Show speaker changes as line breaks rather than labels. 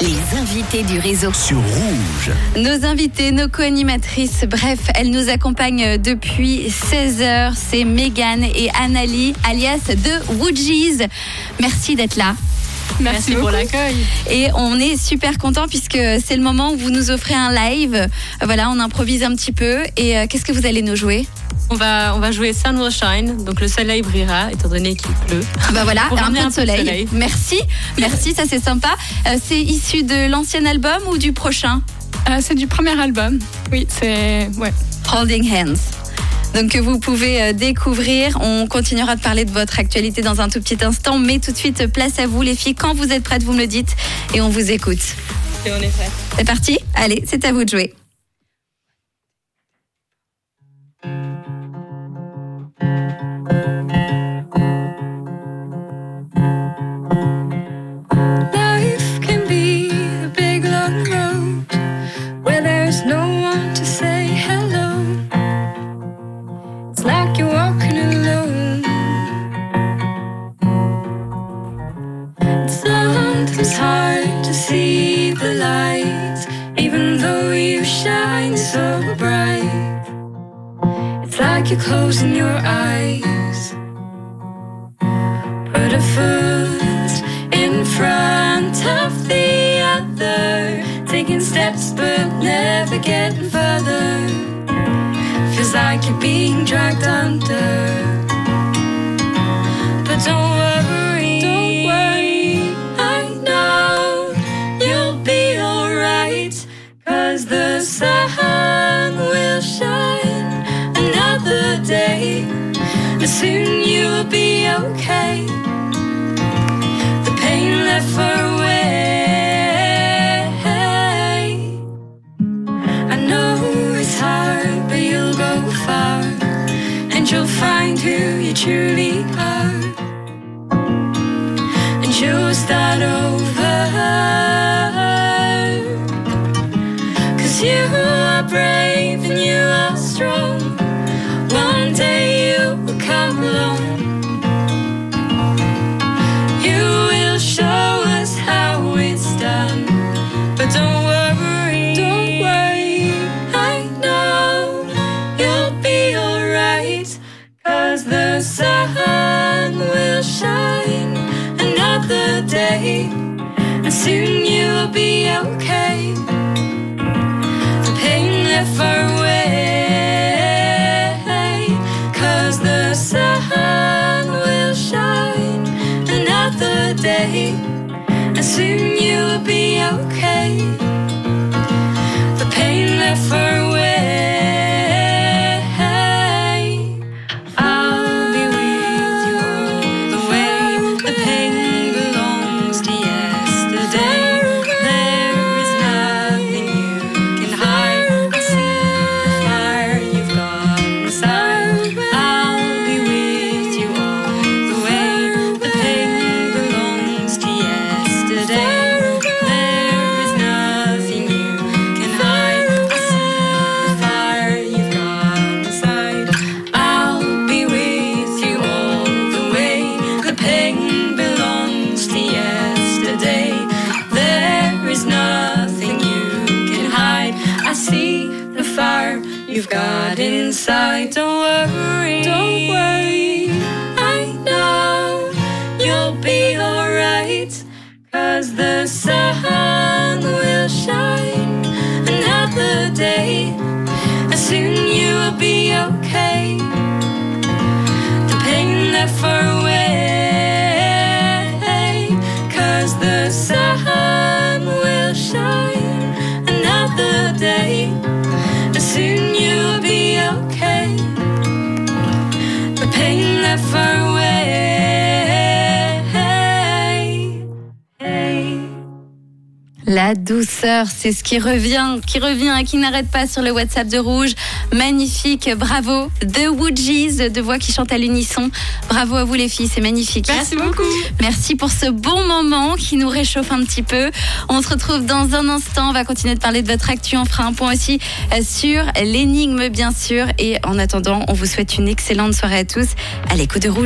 Les invités du réseau.
sur Rouge.
Nos invités, nos co-animatrices, bref, elles nous accompagnent depuis 16 heures. C'est Megan et Annalie, alias de Woodgies. Merci d'être là.
Merci, pour l'accueil.
Et on est super content puisque c'est le moment où vous nous offrez un live. Voilà, on improvise un petit peu. Et euh, qu'est-ce que vous allez nous jouer?
On va, on va jouer Sun Will Shine, donc le soleil brillera, étant donné qu'il pleut.
Bah voilà, un peu de
un peu de
soleil.
soleil.
Merci, merci, ça c'est sympa. Euh, c'est issu de l'ancien album ou du prochain?
Euh, c'est du premier album. Oui, c'est. Ouais.
Holding Hands. Donc que vous pouvez euh, découvrir. On continuera de parler de votre actualité dans un tout petit instant, mais tout de suite place à vous les filles. Quand vous êtes prêtes, vous me le dites et on vous écoute.
Et on est.
C'est parti? Allez, c'est à vous de jouer.
Sometimes hard to see the light, even though you shine so bright. It's like you're closing your eyes. Put a foot in front of the other, taking steps but never getting further. Feels like you're being dragged under. Soon you'll be okay the pain left far away. I know it's hard, but you'll go far, and you'll find who you truly are, and you'll start over. Cause you are brave and you are strong. Come along. You will show us how it's done. But don't worry, don't worry. I know you'll be alright. Cause the sun will shine another day. And soon you'll day. And soon you'll be okay. The pain left far you've got inside. Don't worry, don't worry. I know you'll be alright. Cause the sun
La douceur, c'est ce qui revient, qui revient et qui n'arrête pas sur le WhatsApp de Rouge. Magnifique, bravo. The Woodgies, deux voix qui chantent à l'unisson. Bravo à vous les filles, c'est magnifique.
Merci beaucoup.
Merci pour ce bon moment qui nous réchauffe un petit peu. On se retrouve dans un instant. On va continuer de parler de votre actu. On fera un point aussi euh, sur l'énigme, bien sûr. Et en attendant, on vous souhaite une excellente soirée à tous à l'écho de Rouge.